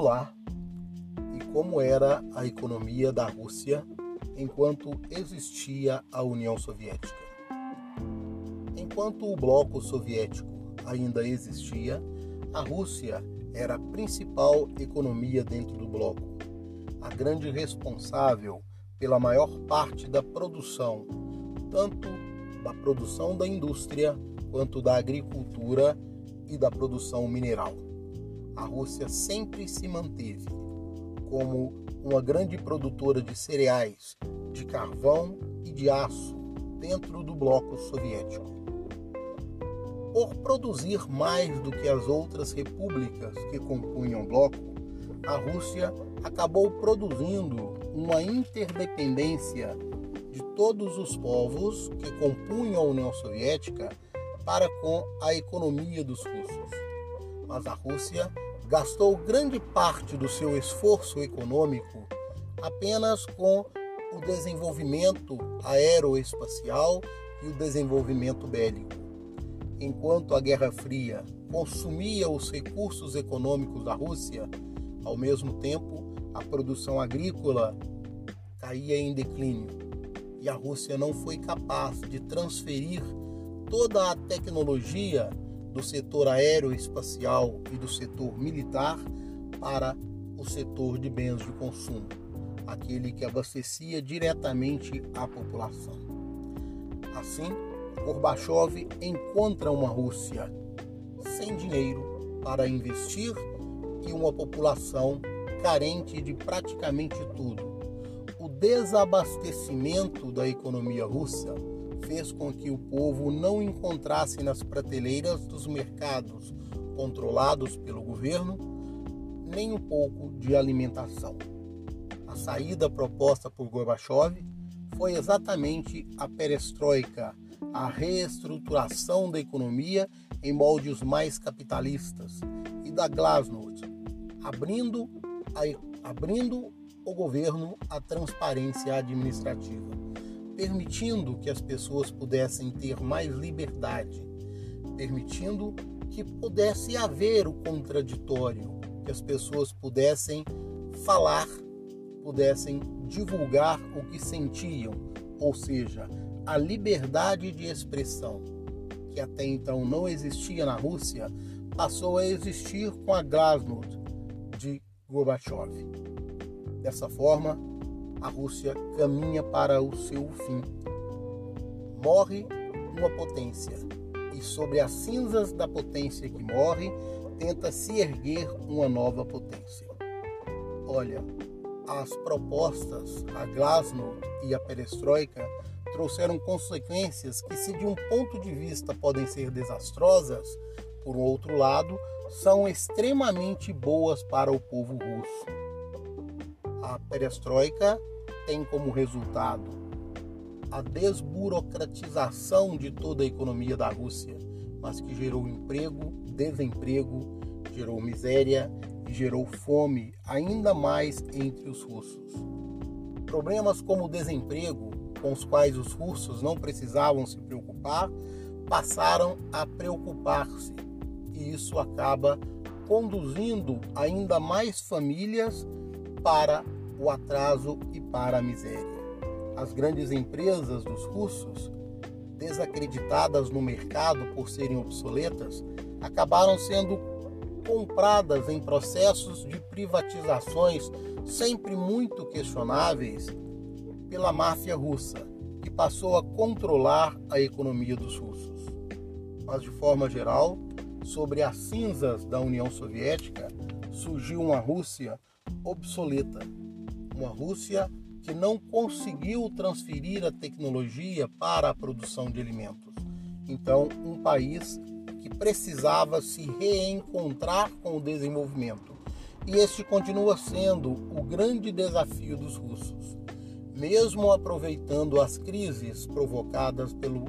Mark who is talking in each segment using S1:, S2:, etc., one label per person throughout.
S1: Olá! E como era a economia da Rússia enquanto existia a União Soviética? Enquanto o bloco soviético ainda existia, a Rússia era a principal economia dentro do bloco, a grande responsável pela maior parte da produção, tanto da produção da indústria quanto da agricultura e da produção mineral. A Rússia sempre se manteve como uma grande produtora de cereais, de carvão e de aço dentro do bloco soviético. Por produzir mais do que as outras repúblicas que compunham o bloco, a Rússia acabou produzindo uma interdependência de todos os povos que compunham a União Soviética para com a economia dos russos. Mas a Rússia gastou grande parte do seu esforço econômico apenas com o desenvolvimento aeroespacial e o desenvolvimento bélico. Enquanto a Guerra Fria consumia os recursos econômicos da Rússia, ao mesmo tempo a produção agrícola caía em declínio e a Rússia não foi capaz de transferir toda a tecnologia do setor aeroespacial e do setor militar para o setor de bens de consumo, aquele que abastecia diretamente a população. Assim, Gorbachev encontra uma Rússia sem dinheiro para investir e uma população carente de praticamente tudo. O desabastecimento da economia russa fez com que o povo não encontrasse nas prateleiras dos mercados controlados pelo governo nem um pouco de alimentação. A saída proposta por Gorbachev foi exatamente a perestroika, a reestruturação da economia em moldes mais capitalistas, e da Glasnost, abrindo, a, abrindo o governo à transparência administrativa permitindo que as pessoas pudessem ter mais liberdade, permitindo que pudesse haver o contraditório, que as pessoas pudessem falar, pudessem divulgar o que sentiam, ou seja, a liberdade de expressão, que até então não existia na Rússia, passou a existir com a glasnost de Gorbachev. Dessa forma, a Rússia caminha para o seu fim. Morre uma potência, e sobre as cinzas da potência que morre, tenta se erguer uma nova potência. Olha, as propostas, a Glasnost e a Perestroika, trouxeram consequências que, se de um ponto de vista podem ser desastrosas, por outro lado, são extremamente boas para o povo russo. A perestroika tem como resultado a desburocratização de toda a economia da Rússia, mas que gerou emprego, desemprego, gerou miséria e gerou fome ainda mais entre os russos. Problemas como o desemprego, com os quais os russos não precisavam se preocupar, passaram a preocupar-se, e isso acaba conduzindo ainda mais famílias para o atraso e para a miséria. As grandes empresas dos russos, desacreditadas no mercado por serem obsoletas, acabaram sendo compradas em processos de privatizações sempre muito questionáveis pela máfia russa, que passou a controlar a economia dos russos. Mas, de forma geral, sobre as cinzas da União Soviética, surgiu uma Rússia obsoleta, uma Rússia que não conseguiu transferir a tecnologia para a produção de alimentos. Então, um país que precisava se reencontrar com o desenvolvimento. E este continua sendo o grande desafio dos russos. Mesmo aproveitando as crises provocadas pelo,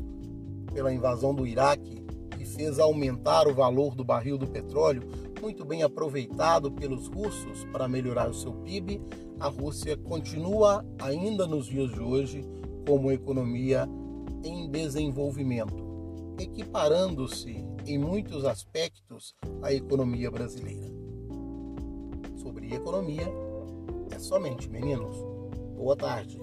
S1: pela invasão do Iraque, que fez aumentar o valor do barril do petróleo, muito bem aproveitado pelos russos para melhorar o seu PIB, a Rússia continua ainda nos dias de hoje como economia em desenvolvimento, equiparando-se em muitos aspectos à economia brasileira. Sobre economia é somente meninos. Boa tarde.